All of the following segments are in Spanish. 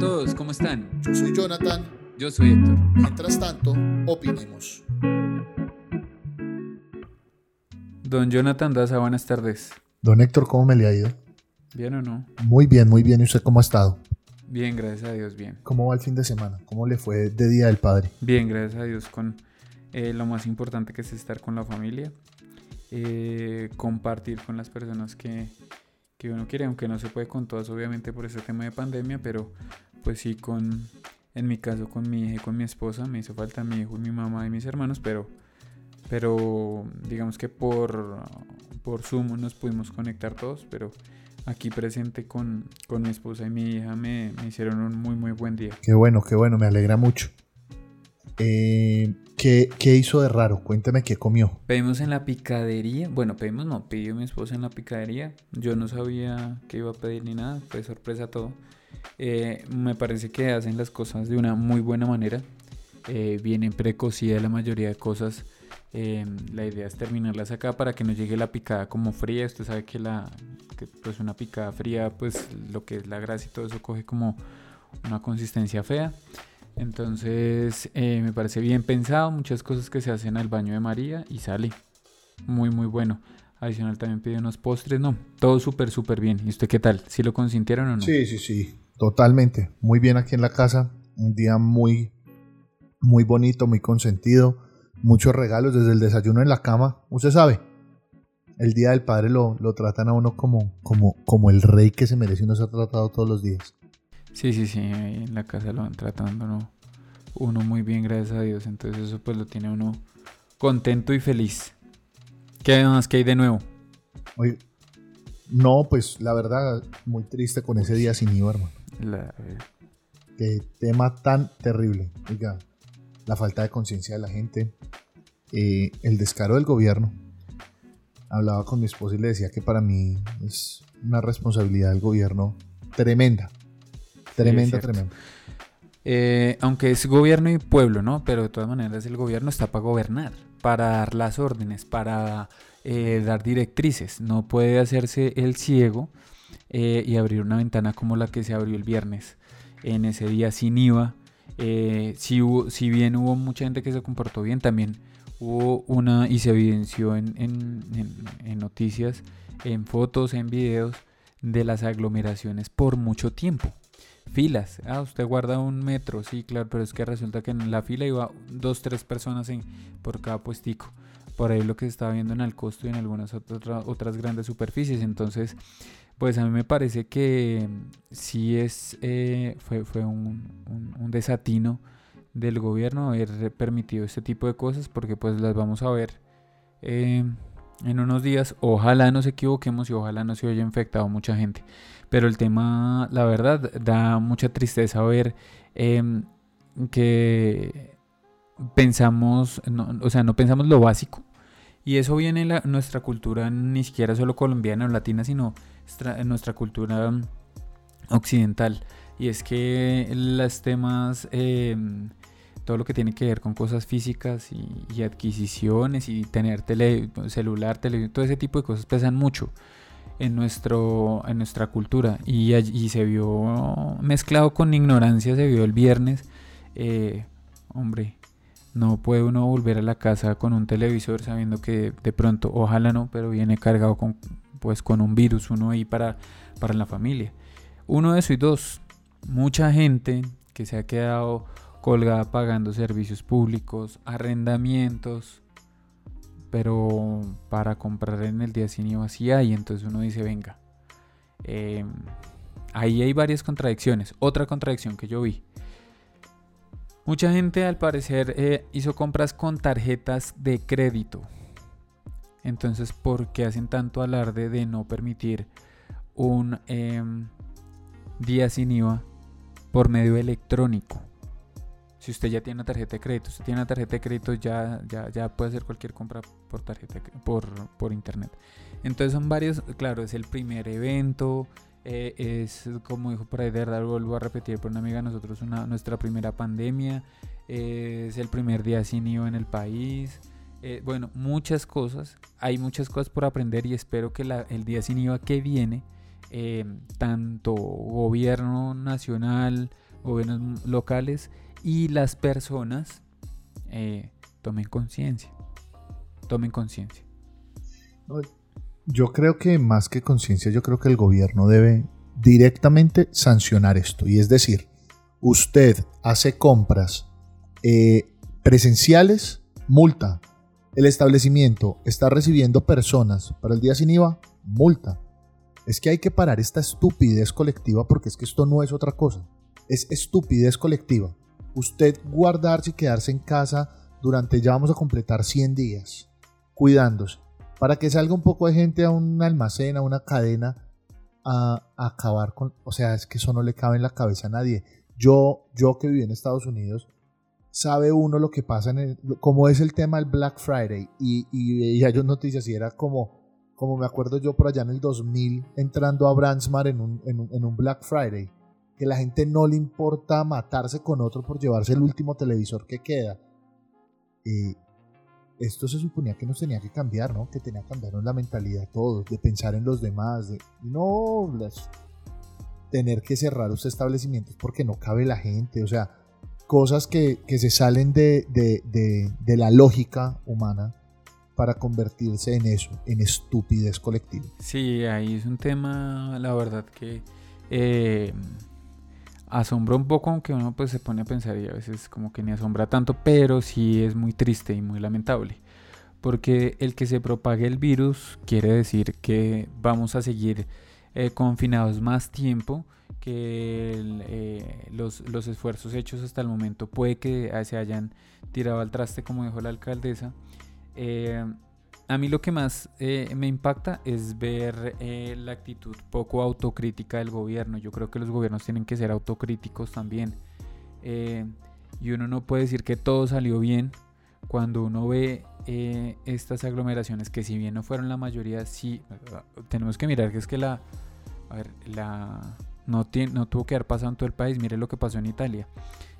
todos, ¿cómo están? Yo soy Jonathan. Yo soy Héctor. Mientras tanto, opinemos. Don Jonathan Daza, buenas tardes. Don Héctor, ¿cómo me le ha ido? ¿Bien o no? Muy bien, muy bien. ¿Y usted cómo ha estado? Bien, gracias a Dios, bien. ¿Cómo va el fin de semana? ¿Cómo le fue de Día del Padre? Bien, gracias a Dios, con eh, lo más importante que es estar con la familia, eh, compartir con las personas que, que uno quiere, aunque no se puede con todas, obviamente, por ese tema de pandemia, pero pues sí, con, en mi caso, con mi hija y con mi esposa, me hizo falta mi hijo y mi mamá y mis hermanos, pero, pero digamos que por, por Zoom nos pudimos conectar todos, pero aquí presente con, con mi esposa y mi hija me, me, hicieron un muy muy buen día. Qué bueno, qué bueno, me alegra mucho. Eh, ¿qué, ¿Qué hizo de raro? Cuéntame qué comió. Pedimos en la picadería, bueno, pedimos no, pidió mi esposa en la picadería, yo no sabía que iba a pedir ni nada, fue sorpresa todo. Eh, me parece que hacen las cosas de una muy buena manera, eh, vienen precocida la mayoría de cosas. Eh, la idea es terminarlas acá para que no llegue la picada como fría. Usted sabe que la pues una picada fría, pues lo que es la grasa y todo eso coge como una consistencia fea. Entonces eh, me parece bien pensado, muchas cosas que se hacen al baño de María y sale muy muy bueno. Adicional también pidió unos postres, no, todo súper súper bien. ¿Y usted qué tal? ¿Sí lo consintieron o no? Sí, sí, sí, totalmente. Muy bien aquí en la casa, un día muy muy bonito, muy consentido muchos regalos, desde el desayuno en la cama. Usted sabe, el Día del Padre lo, lo tratan a uno como, como, como el rey que se merece y uno se ha tratado todos los días. Sí, sí, sí, en la casa lo van tratando uno, uno muy bien, gracias a Dios. Entonces eso pues lo tiene uno contento y feliz. ¿Qué más que hay de nuevo? Oye, no, pues la verdad, muy triste con ese día sin IVA, hermano. La... Qué tema tan terrible. Oiga, la falta de conciencia de la gente, eh, el descaro del gobierno. Hablaba con mi esposa y le decía que para mí es una responsabilidad del gobierno tremenda. Tremenda, Sí, tremenda. Eh, aunque es gobierno y pueblo, ¿no? Pero de todas maneras el gobierno está para gobernar, para dar las órdenes, para eh, dar directrices. No puede hacerse el ciego eh, y abrir una ventana como la que se abrió el viernes. En ese día sin IVA. Eh, si, hubo- si bien hubo mucha gente que se comportó bien, también hubo una y se evidenció en, en- en- noticias, en fotos, en videos de las aglomeraciones por mucho tiempo filas. Ah, usted guarda un metro, sí, claro, pero es que resulta que en la fila iba dos, tres personas en, por cada puestico. Por ahí lo que se estaba viendo en Alcosto y en algunas otra- otras grandes superficies. Entonces, pues a mí me parece que sí es, eh, fue, fue un, desatino del gobierno haber permitido este tipo de cosas porque pues las vamos a ver eh, en unos días. Ojalá nos equivoquemos y ojalá no se haya infectado mucha gente. Pero el tema, la verdad, da mucha tristeza ver em, que pensamos, no- o sea, no pensamos lo básico. Y eso viene en la- nuestra cultura, ni siquiera solo colombiana o latina, sino en nuestra cultura mm, occidental. Y es que los temas, em, todo lo que tiene que ver con cosas físicas y, adquisiciones y tener tele, celular, televisión, todo ese tipo de cosas pesan mucho en, nuestro, en nuestra cultura y, y se vio mezclado con ignorancia, se vio el viernes. eh, hombre, no puede uno volver a la casa con un televisor sabiendo que de pronto, ojalá no, pero viene cargado con, pues, con un virus, uno ahí para, para la familia. Uno de eso y dos, mucha gente que se ha quedado colgada pagando servicios públicos, arrendamientos, pero para comprar en el día sin IVA sí hay, entonces uno dice, venga, eh, ahí hay varias contradicciones. Otra contradicción que yo vi. Mucha gente al parecer eh, hizo compras con tarjetas de crédito. Entonces, ¿por qué hacen tanto alarde de no permitir un em, día sin IVA por medio electrónico? Si usted ya tiene una tarjeta de crédito, usted tiene una tarjeta de crédito, ya, ya, ya puede hacer cualquier compra por tarjeta por, por internet. Entonces son varios, claro, es el primer evento, eh, es como dijo por ahí, de verdad, vuelvo a repetir por una amiga nosotros, una, nuestra primera pandemia, eh, es el primer día sin IVA en el país. eh, bueno, muchas cosas, hay muchas cosas por aprender y espero que la- el día sin IVA que viene, eh, tanto gobierno nacional, gobiernos locales y las personas tomen conciencia. Tomen conciencia. Yo creo que más que conciencia, yo creo que el gobierno debe directamente sancionar esto. Y es decir, usted hace compras eh, presenciales, multa. El establecimiento está recibiendo personas para el día sin IVA, multa. Es que hay que parar esta estupidez colectiva porque es que esto no es otra cosa. Es estupidez colectiva. Usted guardarse y quedarse en casa durante ya vamos a completar 100 días, cuidándose, para que salga un poco de gente a un almacén, a una cadena, a, acabar con... O sea, es que eso no le cabe en la cabeza a nadie. Yo, yo que viví en Estados Unidos, sabe uno lo que pasa en el, como es el tema del Black Friday y, y veía yo noticias y era como, como me acuerdo yo por allá en el 2000 entrando a Brandsmar en un, en un, en un Black Friday, que la gente no le importa matarse con otro por llevarse el último televisor que queda. Y esto se suponía que nos tenía que cambiar, ¿no? Que tenía que cambiarnos la mentalidad todos, de pensar en los demás, de no tener que cerrar los establecimientos porque no cabe la gente, o sea, cosas que, se salen de, la lógica humana para convertirse en eso, en estupidez colectiva. Sí, ahí es un tema, la verdad, que eh, asombra un poco, aunque uno pues se pone a pensar y a veces como que ni asombra tanto, pero sí es muy triste y muy lamentable. Porque el que se propague el virus quiere decir que vamos a seguir eh, confinados más tiempo que eh, los, esfuerzos hechos hasta el momento puede que se hayan tirado al traste como dijo la alcaldesa. Eh, a mí lo que más eh, me impacta es ver la actitud poco autocrítica del gobierno. Yo creo que los gobiernos tienen que ser autocríticos también. y uno no puede decir que todo salió bien cuando uno ve estas aglomeraciones que si bien no fueron la mayoría, sí, tenemos que mirar que es que la, a ver, no, no tuvo que haber pasado en todo el país. Mire lo que pasó en Italia.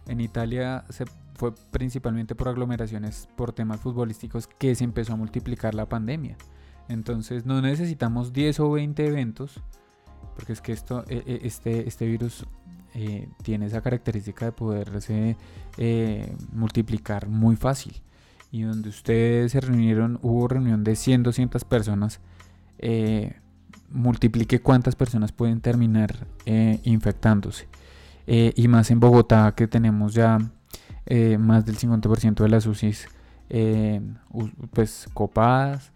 En Italia se fue principalmente por aglomeraciones por temas futbolísticos que se empezó a multiplicar la pandemia. Entonces no necesitamos 10 o 20 eventos, porque es que esto, e, e, este, este virus eh, tiene esa característica de poderse eh, multiplicar muy fácil. Y donde ustedes se reunieron, hubo reunión de 100, 200 personas, eh, multiplique cuántas personas pueden terminar eh, infectándose. Eh, y más en Bogotá que tenemos ya eh, más del 50% de las UCIs pues copadas.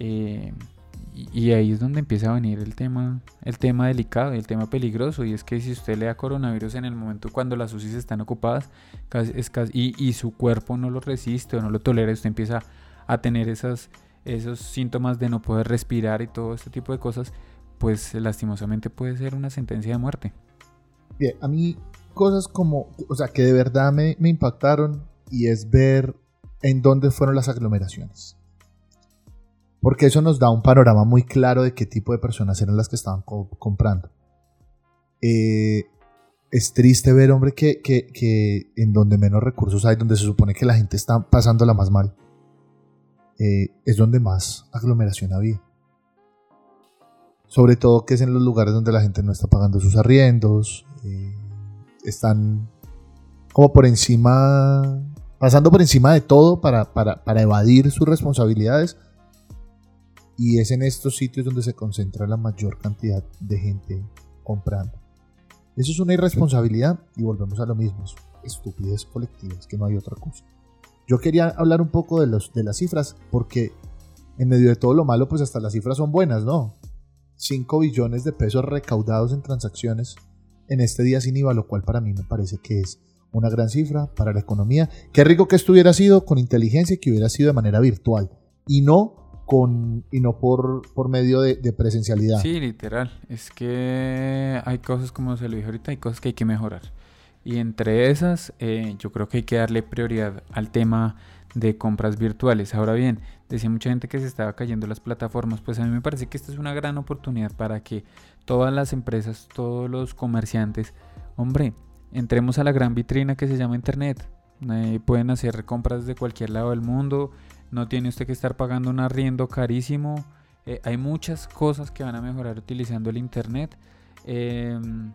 Y, ahí es donde empieza a venir el tema, el tema delicado, el tema peligroso. Y es que si usted le da coronavirus en el momento cuando las UCIs están ocupadas y, y su cuerpo no lo resiste o no lo tolera, usted empieza a tener esas esos síntomas de no poder respirar y todo este tipo de cosas, pues lastimosamente puede ser una sentencia de muerte. Bien, a mí cosas como, o sea, que de verdad me, impactaron y es ver en dónde fueron las aglomeraciones. Porque eso nos da un panorama muy claro de qué tipo de personas eran las que estaban comprando. Eh, es triste ver, hombre, que, que, en donde menos recursos hay, donde se supone que la gente está pasándola más mal, eh, es donde más aglomeración había. Sobre todo que es en los lugares donde la gente no está pagando sus arriendos, eh, están como por encima, pasando por encima de todo para, para evadir sus responsabilidades. Y es en estos sitios donde se concentra la mayor cantidad de gente comprando. Eso es una irresponsabilidad y volvemos a lo mismo, estupidez colectivas, que no hay otra cosa. Yo quería hablar un poco de, los, de las cifras, porque en medio de todo lo malo, pues hasta las cifras son buenas, ¿no? 5 billones de pesos recaudados en transacciones en este día sin IVA, lo cual para mí me parece que es una gran cifra para la economía. Qué rico que esto hubiera sido con inteligencia y que hubiera sido de manera virtual y no con y no por, por medio de, de, presencialidad. Sí, literal. Es que hay cosas como se lo dije ahorita, hay cosas que hay que mejorar. Y entre esas, eh, yo creo que hay que darle prioridad al tema de compras virtuales. Ahora bien, decía mucha gente que se estaba cayendo las plataformas, pues a mí me parece que esta es una gran oportunidad para que todas las empresas, todos los comerciantes, hombre, entremos a la gran vitrina que se llama Internet. Eh, pueden hacer compras de cualquier lado del mundo, no tiene usted que estar pagando un arriendo carísimo. Eh, hay muchas cosas que van a mejorar utilizando el Internet. Em,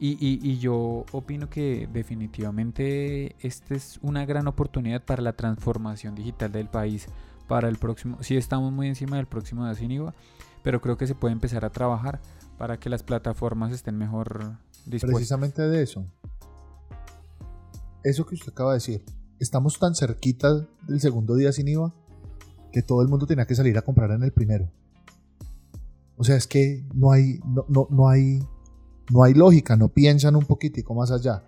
Y, yo opino que definitivamente esta es una gran oportunidad para la transformación digital del país para el próximo. Sí estamos muy encima del próximo de Asiniva, pero creo que se puede empezar a trabajar para que las plataformas estén mejor dispuestas. Precisamente de eso. Eso que usted acaba de decir. Estamos tan cerquita del segundo día sin IVA que todo el mundo tenía que salir a comprar en el primero. O sea, es que no hay, no, no hay no hay lógica, no piensan un poquitico más allá.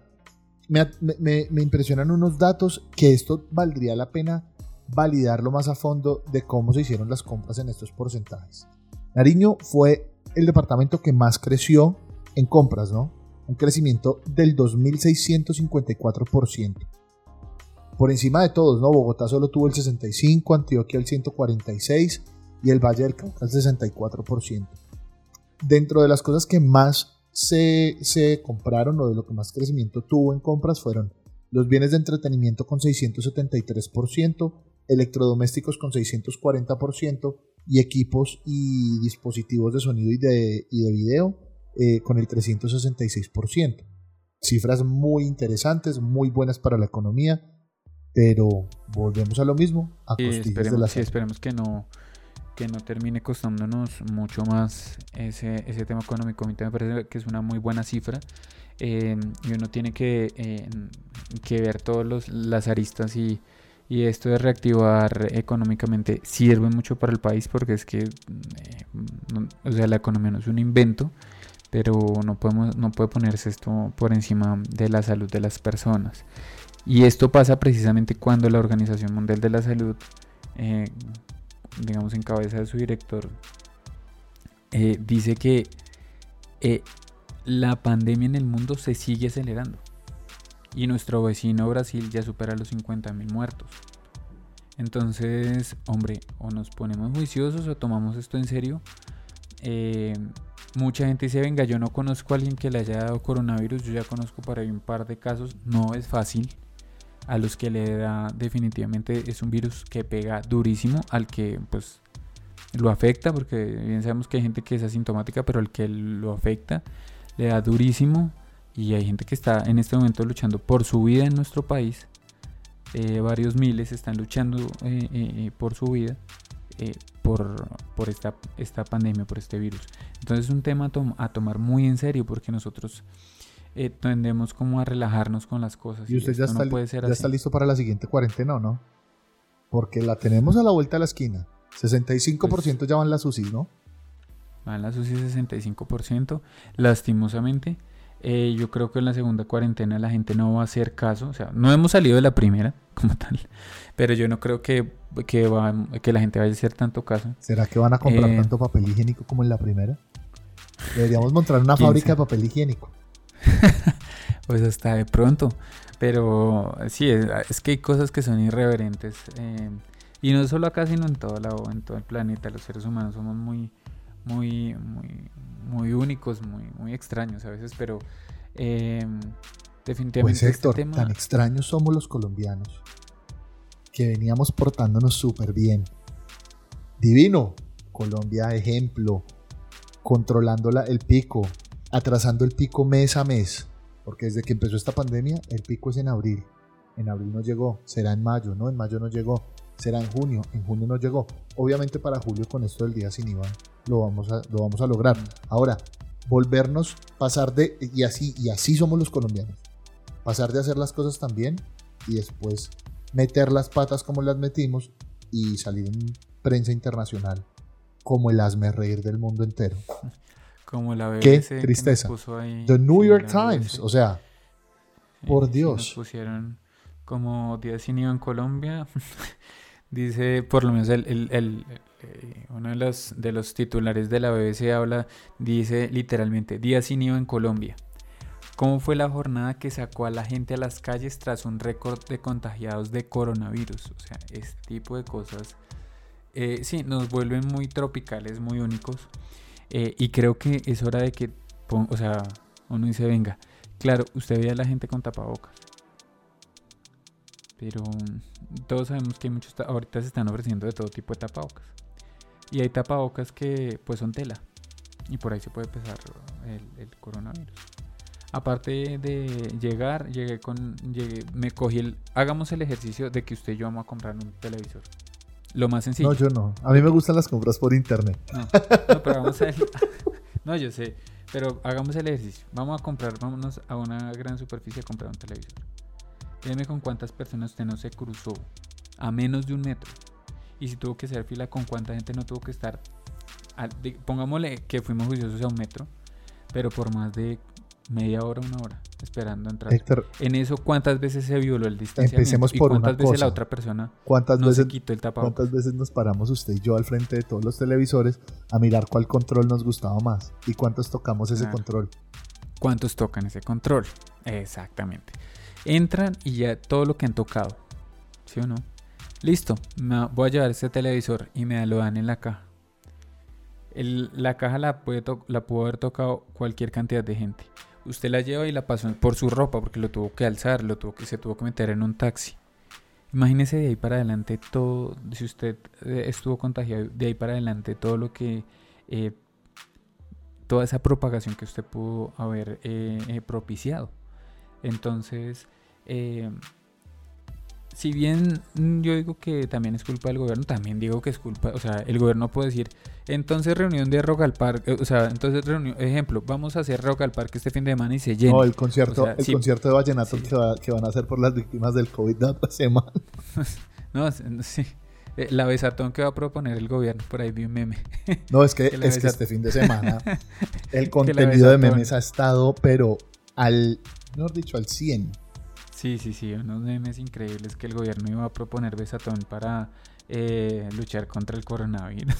Me, impresionan unos datos que esto valdría la pena validarlo más a fondo de cómo se hicieron las compras en estos porcentajes. Nariño fue el departamento que más creció en compras, ¿no? Un crecimiento del 2.654%. Por encima de todos, ¿no? Bogotá solo tuvo el 65%, Antioquia el 146% y el Valle del Cauca el 64%. Dentro de las cosas que más se, compraron o de lo que más crecimiento tuvo en compras fueron los bienes de entretenimiento con 673%, electrodomésticos con 640% y equipos y dispositivos de sonido y de, y de video eh, con el 366%. Cifras muy interesantes, muy buenas para la economía, pero volvemos a lo mismo, a de la sí, esperemos que no que no termine costándonos mucho más ese, ese tema económico. A mí me parece que es una muy buena cifra eh, y uno tiene que, eh, que ver todas las aristas y, y, esto de reactivar económicamente sirve mucho para el país porque es que eh, o sea, la economía no es un invento pero no, podemos, no puede ponerse esto por encima de la salud de las personas. Y esto pasa precisamente cuando la Organización Mundial de la Salud digamos en cabeza de su director, eh, dice que eh, la pandemia en el mundo se sigue acelerando y nuestro vecino Brasil ya supera los 50 mil muertos. Entonces, hombre, o nos ponemos juiciosos o tomamos esto en serio. Eh, mucha gente dice, venga, yo no conozco a alguien que le haya dado coronavirus, yo ya conozco para ahí un par de casos, no es fácil a los que le da definitivamente es un virus que pega durísimo al que pues lo afecta porque bien sabemos que hay gente que es asintomática pero al que lo afecta le da durísimo y hay gente que está en este momento luchando por su vida en nuestro país eh, varios miles están luchando eh, eh, por su vida por, por esta, esta pandemia por este virus entonces es un tema a tomar muy en serio porque nosotros tendemos como a relajarnos con las cosas. Y usted ya, está, ya está listo para la siguiente cuarentena, ¿o no? Porque la tenemos a la vuelta de la esquina. 65% pues ya van las UCI, ¿no? Van las UCI 65%. Lastimosamente, eh, yo creo que en la segunda cuarentena la gente no va a hacer caso. O sea, no hemos salido de la primera como tal. Pero yo no creo que, que, que la gente vaya a hacer tanto caso. ¿Será que van a comprar eh, tanto papel higiénico como en la primera? Deberíamos montar una fábrica de papel higiénico. pues hasta de pronto. Pero sí, es, que hay cosas que son irreverentes. Eh, y no solo acá, sino en todo lado, en todo el planeta. Los seres humanos somos muy, muy, muy, muy únicos, muy, muy extraños a veces, pero eh, definitivamente. Pues este tan extraños somos los colombianos que veníamos portándonos súper bien. Divino. Colombia, ejemplo. Controlando el pico, atrasando el pico mes a mes, porque desde que empezó esta pandemia el pico es en abril. En abril no llegó, será en mayo, ¿no? En mayo no llegó, será en junio, en junio no llegó. Obviamente para julio con esto del día sin IVA lo vamos a, lo vamos a lograr. Ahora, volvernos, pasar de, y así, y así somos los colombianos, pasar de hacer las cosas tan bien y después meter las patas como las metimos y salir en prensa internacional como el asme reír del mundo entero. Como la BBC Qué tristeza. The New York Times, o sea, por Dios. Nos pusieron como día sin IVA en Colombia. dice, por lo menos el, eh, uno de los, de los titulares de la BBC habla, dice literalmente, día sin IVA en Colombia. ¿Cómo fue la jornada que sacó a la gente a las calles tras un récord de contagiados de coronavirus? O sea, este tipo de cosas, eh, sí, nos vuelven muy tropicales, muy únicos. Eh, y creo que es hora de que, o sea, uno dice, venga, claro, usted ve a la gente con tapabocas. Pero todos sabemos que hay muchos, ahorita se están ofreciendo de todo tipo de tapabocas. Y hay tapabocas que pues son tela. Y por ahí se puede empezar el, coronavirus. Aparte de llegar, llegué con, llegué, me cogí el, hagamos el ejercicio de que usted y yo vamos a comprar un televisor. Lo más sencillo. No, yo no. A mí me gustan las compras por internet. No, no pero vamos a No, yo sé. Pero hagamos el ejercicio. Vamos a comprar, vámonos a una gran superficie a comprar un televisor. Dime con cuántas personas usted no se cruzó a menos de un metro. Y si tuvo que hacer fila, con cuánta gente no tuvo que estar. pongámosle que fuimos juiciosos a un metro, pero por más de media hora, una hora, esperando entrar. en eso, ¿cuántas veces se violó el distanciamiento? Empecemos por ¿Y cuántas veces la otra persona ¿Cuántas no veces, se quitó el tapabocas? ¿Cuántas veces nos paramos usted y yo al frente de todos los televisores a mirar cuál control nos gustaba más? ¿Y cuántos tocamos ese control? ¿Cuántos tocan ese control? Exactamente. Entran y ya todo lo que han tocado. ¿Sí o no? Listo, me voy a llevar este televisor y me lo dan en la caja. la caja la, puede la pudo haber tocado cualquier cantidad de gente. Usted la lleva y la pasó por su ropa porque lo tuvo que alzar, lo tuvo que, se tuvo que meter en un taxi. Imagínese de ahí para adelante todo, si usted eh, estuvo contagiado, de ahí para adelante todo lo que, eh, toda esa propagación que usted pudo haber eh, propiciado. Entonces, si bien yo digo que también es culpa del gobierno, también digo que es culpa, o sea, el gobierno puede decir, entonces reunión de Rock al Parque, o sea, entonces reunión, ejemplo, vamos a hacer Rock al Parque este fin de semana y se llena. No, el concierto, el concierto de Vallenato que, van a hacer por las víctimas del COVID de la semana. no, sí. Eh, la besatón que va a proponer el gobierno, por ahí vi un meme. No, es que, es que este fin de semana el contenido de memes ha estado, pero al, mejor dicho, al 100. Sí, sí, sí, unos memes increíbles que el gobierno iba a proponer besatón para eh, luchar contra el coronavirus.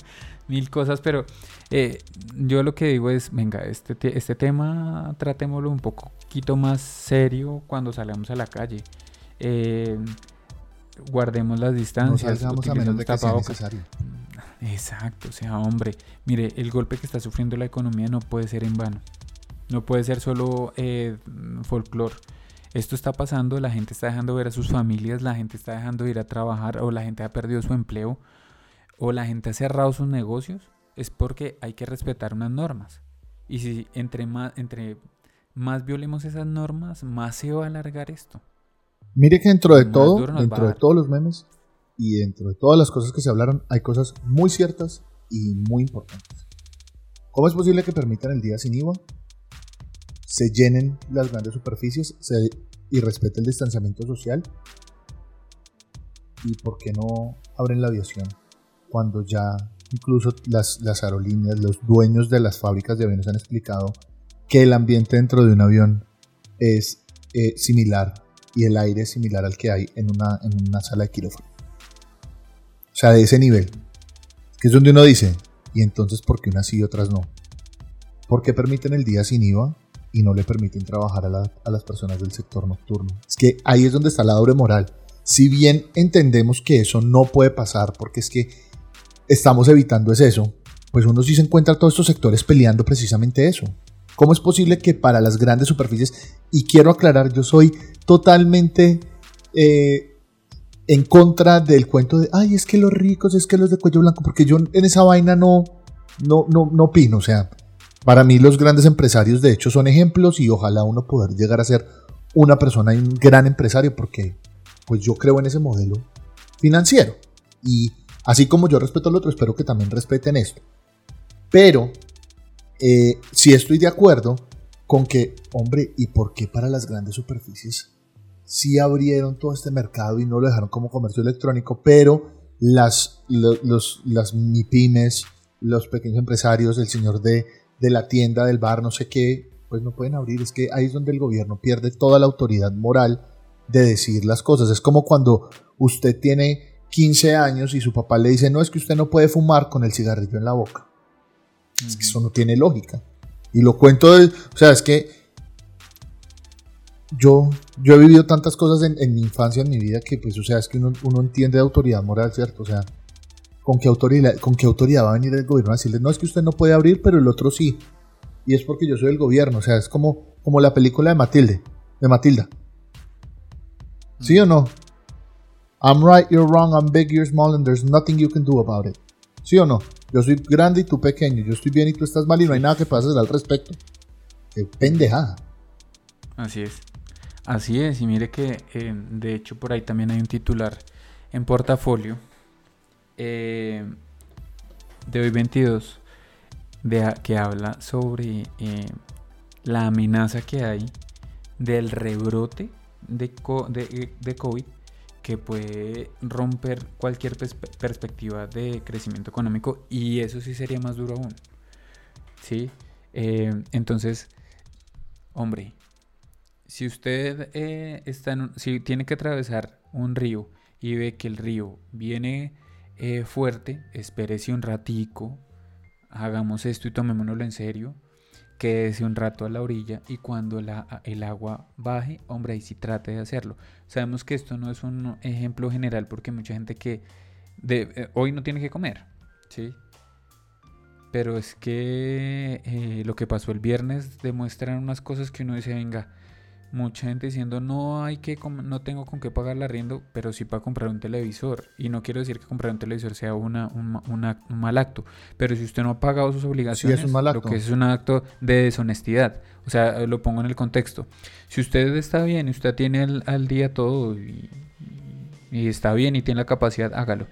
Mil cosas, pero eh, yo lo que digo es, venga, este, este tema tratémoslo un poquito más serio cuando salgamos a la calle. Eh, guardemos las distancias. No a menos de que sea necesario. Exacto, o sea, hombre, mire, el golpe que está sufriendo la economía no puede ser en vano. No puede ser solo eh, folclore esto está pasando, la gente está dejando ver a sus familias, la gente está dejando de ir a trabajar o la gente ha perdido su empleo o la gente ha cerrado sus negocios, es porque hay que respetar unas normas. Y si entre más, entre más violemos esas normas, más se va a alargar esto. Mire que dentro de todo, dentro de todos los memes y dentro de todas las cosas que se hablaron, hay cosas muy ciertas y muy importantes. ¿Cómo es posible que permitan el día sin IVA? Se llenen las grandes superficies, se y respete el distanciamiento social? ¿Y por qué no abren la aviación cuando ya incluso las, las aerolíneas, los dueños de las fábricas de aviones han explicado que el ambiente dentro de un avión es eh, similar y el aire es similar al que hay en una, en una sala de quirófano? O sea, de ese nivel. Que es donde uno dice, ¿y entonces por qué unas sí y otras no? ¿Por qué permiten el día sin IVA y no le permiten trabajar a, las personas del sector nocturno. Es que ahí es donde está la doble moral. Si bien entendemos que eso no puede pasar porque es que estamos evitando es eso, pues uno sí se encuentra todos estos sectores peleando precisamente eso. ¿Cómo es posible que para las grandes superficies, y quiero aclarar, yo soy totalmente eh, en contra del cuento de, ay, es que los ricos, es que los de cuello blanco, porque yo en esa vaina no, no, no, no opino, o sea, para mí los grandes empresarios de hecho son ejemplos y ojalá uno poder llegar a ser una persona y un gran empresario porque pues yo creo en ese modelo financiero. Y así como yo respeto al otro, espero que también respeten esto. Pero eh, si estoy de acuerdo con que, hombre, ¿y por qué para las grandes superficies sí abrieron todo este mercado y no lo dejaron como comercio electrónico, pero las, los, las MIPIMES, los pequeños empresarios, el señor de de la tienda, del bar, no sé qué, pues no pueden abrir. Es que ahí es donde el gobierno pierde toda la autoridad moral de decir las cosas. Es como cuando usted tiene 15 años y su papá le dice, no, es que usted no puede fumar con el cigarrillo en la boca. Es que eso no tiene lógica. Y lo cuento, o sea, es que yo, yo he vivido tantas cosas en, mi infancia, en mi vida, que pues, o sea, es que uno, uno entiende de autoridad moral, ¿cierto? O sea, ¿con qué, autoridad, ¿con qué autoridad va a venir el gobierno a decirle, no es que usted no puede abrir, pero el otro sí? Y es porque yo soy el gobierno, o sea, es como, como la película de Matilde, de Matilda. ¿Sí o no? I'm right, you're wrong, I'm big, you're small, and there's nothing you can do about it. ¿Sí o no? Yo soy grande y tú pequeño, yo estoy bien y tú estás mal y no hay nada que puedas al respecto. Qué pendejada. Así es. Así es, y mire que eh, de hecho por ahí también hay un titular en portafolio eh, de hoy 22 de, que habla sobre eh, la amenaza que hay del rebrote de, de, COVID que puede romper cualquier perspectiva de crecimiento económico y eso sí sería más duro aún. ¿Sí? entonces, hombre, si usted eh, está en si tiene que atravesar un río y ve que el río viene eh, fuerte, espérese un ratico, hagamos esto y tomémonoslo en serio, quédese un rato a la orilla y cuando la, el agua baje, hombre, ahí sí trate de hacerlo. Sabemos que esto no es un ejemplo general porque mucha gente que de, eh, hoy no tiene que comer, ¿sí? Pero es que lo que pasó el viernes demuestran unas cosas que uno dice, venga, mucha gente diciendo no hay que no tengo con qué pagar la arriendo, pero sí para comprar un televisor. Y no quiero decir que comprar un televisor sea una, un, mal acto, pero si usted no ha pagado sus obligaciones, es lo que es un acto de deshonestidad. O sea, lo pongo en el contexto. Si usted está bien y usted tiene al, día todo y, está bien y tiene la capacidad, hágalo.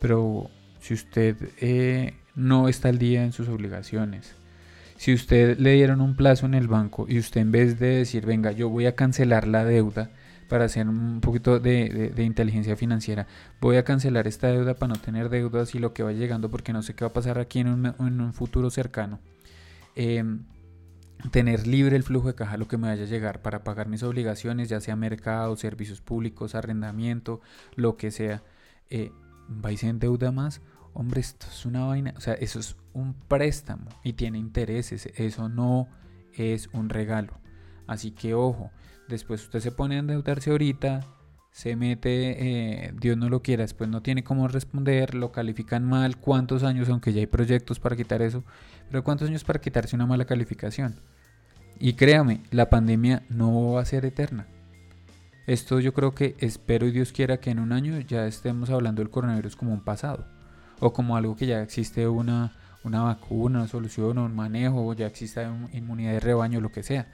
Pero si usted eh, no está al día en sus obligaciones, si usted le dieron un plazo en el banco y usted en vez de decir, venga, yo voy a cancelar la deuda para hacer un poquito de, inteligencia financiera, voy a cancelar esta deuda para no tener deudas y lo que va llegando porque no sé qué va a pasar aquí en un, futuro cercano. Em, tener libre el flujo de caja, lo que me vaya a llegar para pagar mis obligaciones, ya sea mercado, servicios públicos, arrendamiento, lo que sea. Eh, ¿Vais en deuda más? Hombre, esto es una vaina, o sea, eso es un préstamo y tiene intereses, eso no es un regalo. Así que ojo, después usted se pone a endeudarse ahorita, se mete, eh, Dios no lo quiera, después no tiene cómo responder, lo califican mal, cuántos años, aunque ya hay proyectos para quitar eso, pero cuántos años para quitarse una mala calificación. Y créame, la pandemia no va a ser eterna. Esto yo creo que espero y Dios quiera que en un año ya estemos hablando del coronavirus como un pasado o como algo que ya existe una, una vacuna, una solución o un manejo, o ya exista inmunidad de rebaño, lo que sea.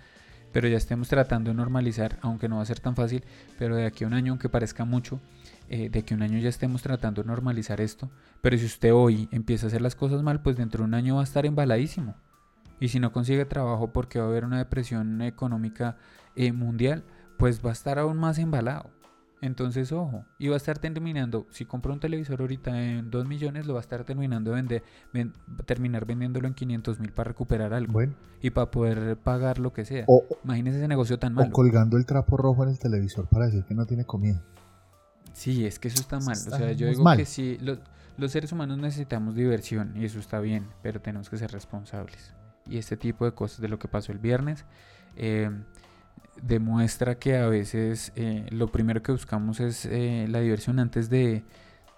Pero ya estemos tratando de normalizar, aunque no va a ser tan fácil, pero de aquí a un año, aunque parezca mucho, eh, de que un año ya estemos tratando de normalizar esto. Pero si usted hoy empieza a hacer las cosas mal, pues dentro de un año va a estar embaladísimo. Y si no consigue trabajo porque va a haber una depresión económica eh, mundial, pues va a estar aún más embalado. Entonces, ojo, y va a estar terminando, si compra un televisor ahorita en 2 millones, lo va a estar terminando de vender, terminar vendiéndolo en 500 mil para recuperar algo. Bueno. Y para poder pagar lo que sea. O, Imagínese ese negocio tan malo. O colgando el trapo rojo en el televisor para decir que no tiene comida. Sí, es que eso está mal. o sea, yo digo que sí, los, seres humanos necesitamos diversión y eso está bien, pero tenemos que ser responsables. Y este tipo de cosas de lo que pasó el viernes. Eh, demuestra que a veces eh, lo primero que buscamos es eh, la diversión antes de,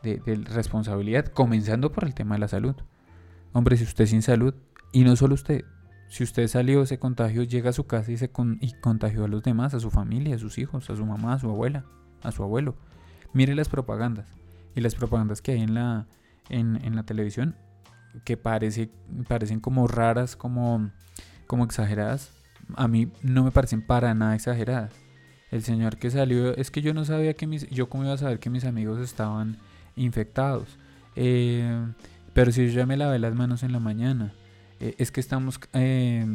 responsabilidad, comenzando por el tema de la salud. Hombre, si usted sin salud, y no solo usted, si usted salió, se contagió, llega a su casa y, se contagió a los demás, a su familia, a sus hijos, a su mamá, a su abuela, a su abuelo. Mire las propagandas y las propagandas que hay en la, en, la televisión que parece, parecen como raras, como, como exageradas a mí no me parecen para nada exageradas. El señor que salió, es que yo no sabía que mis, yo cómo iba a saber que mis amigos estaban infectados. Eh, pero si yo ya me lavé las manos en la mañana, eh, es que estamos eh,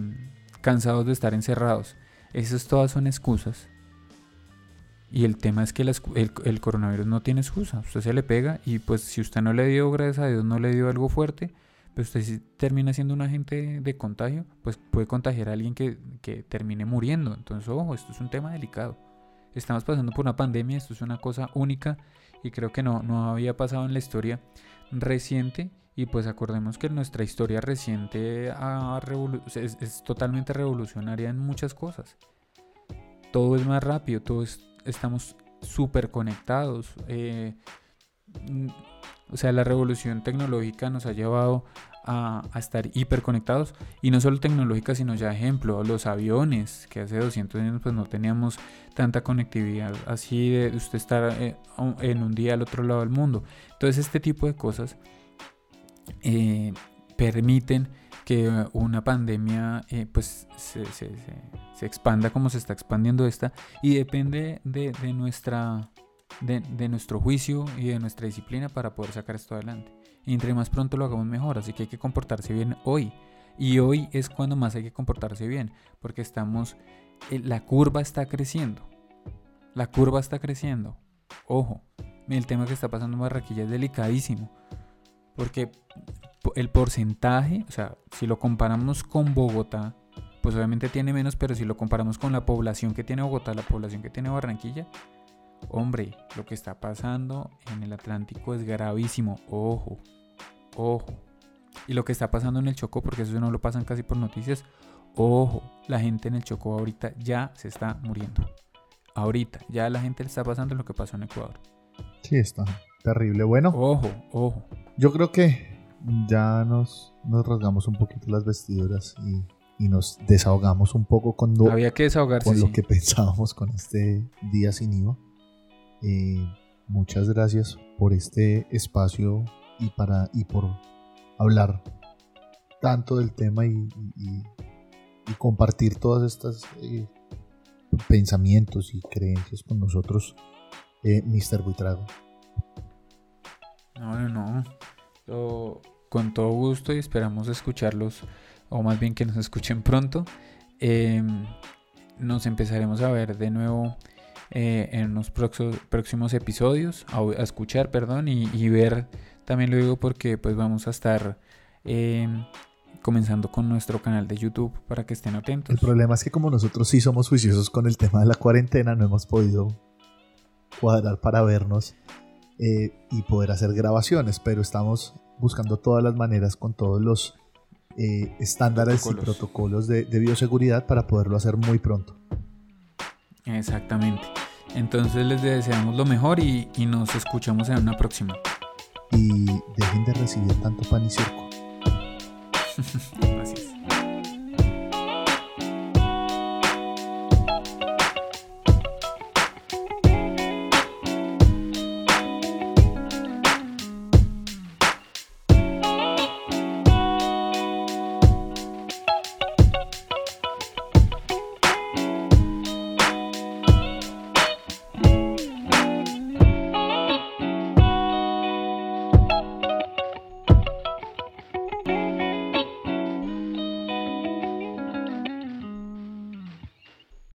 cansados de estar encerrados. Esas todas son excusas. Y el tema es que el, el, coronavirus no tiene excusa. Usted se le pega y pues si usted no le dio, gracias a Dios, no le dio algo fuerte, pero usted si termina siendo un agente de contagio, pues puede contagiar a alguien que, termine muriendo. Entonces, ojo, esto es un tema delicado. Estamos pasando por una pandemia, esto es una cosa única y creo que no, no había pasado en la historia reciente. Y pues acordemos que nuestra historia reciente es, totalmente revolucionaria en muchas cosas. Todo es más rápido, todos estamos súper conectados. Eh, o sea, la revolución tecnológica nos ha llevado a, estar hiperconectados y no solo tecnológica, sino ya ejemplo, los aviones, que hace 200 años pues no teníamos tanta conectividad así de usted estar eh, en un día al otro lado del mundo. Entonces este tipo de cosas eh, permiten que una pandemia eh, pues se, se expanda como se está expandiendo esta y depende de, nuestra, de, nuestro juicio y de nuestra disciplina para poder sacar esto adelante. Y entre más pronto lo hagamos mejor, así que hay que comportarse bien hoy. Y hoy es cuando más hay que comportarse bien, porque estamos, eh, la curva está creciendo. La curva está creciendo. Ojo, el tema que está pasando en Barranquilla es delicadísimo, porque el porcentaje, o sea, si lo comparamos con Bogotá, pues obviamente tiene menos, pero si lo comparamos con la población que tiene Bogotá, la población que tiene Barranquilla, hombre, lo que está pasando en el Atlántico es gravísimo. Ojo, ojo. Y lo que está pasando en el Chocó, porque eso no lo pasan casi por noticias, ojo, la gente en el Chocó ahorita ya se está muriendo. Ahorita, ya la gente le está pasando lo que pasó en Ecuador. Sí, está terrible. Bueno, ojo, ojo. Yo creo que ya nos, nos rasgamos un poquito las vestiduras y y nos desahogamos un poco con lo, Había que desahogarse, con lo que pensábamos con este día sin IVA. Eh, muchas gracias por este espacio y, para, y por hablar tanto del tema y, compartir todas estas eh, pensamientos y creencias con nosotros, eh, Mr. Buitrago. No, no, no. con todo gusto y esperamos escucharlos o más bien que nos escuchen pronto. Em, nos empezaremos a ver de nuevo eh, en los próximos episodios, a, escuchar, perdón, y, ver, también lo digo porque pues vamos a estar em, comenzando con nuestro canal de YouTube para que estén atentos. El problema es que como nosotros sí somos juiciosos con el tema de la cuarentena, no hemos podido cuadrar para vernos eh, y poder hacer grabaciones, pero estamos buscando todas las maneras con todos los eh, estándares y protocolos de, bioseguridad para poderlo hacer muy pronto. Exactamente. Entonces les deseamos lo mejor y, nos escuchamos en una próxima. Y dejen de recibir tanto pan y circo. Así es.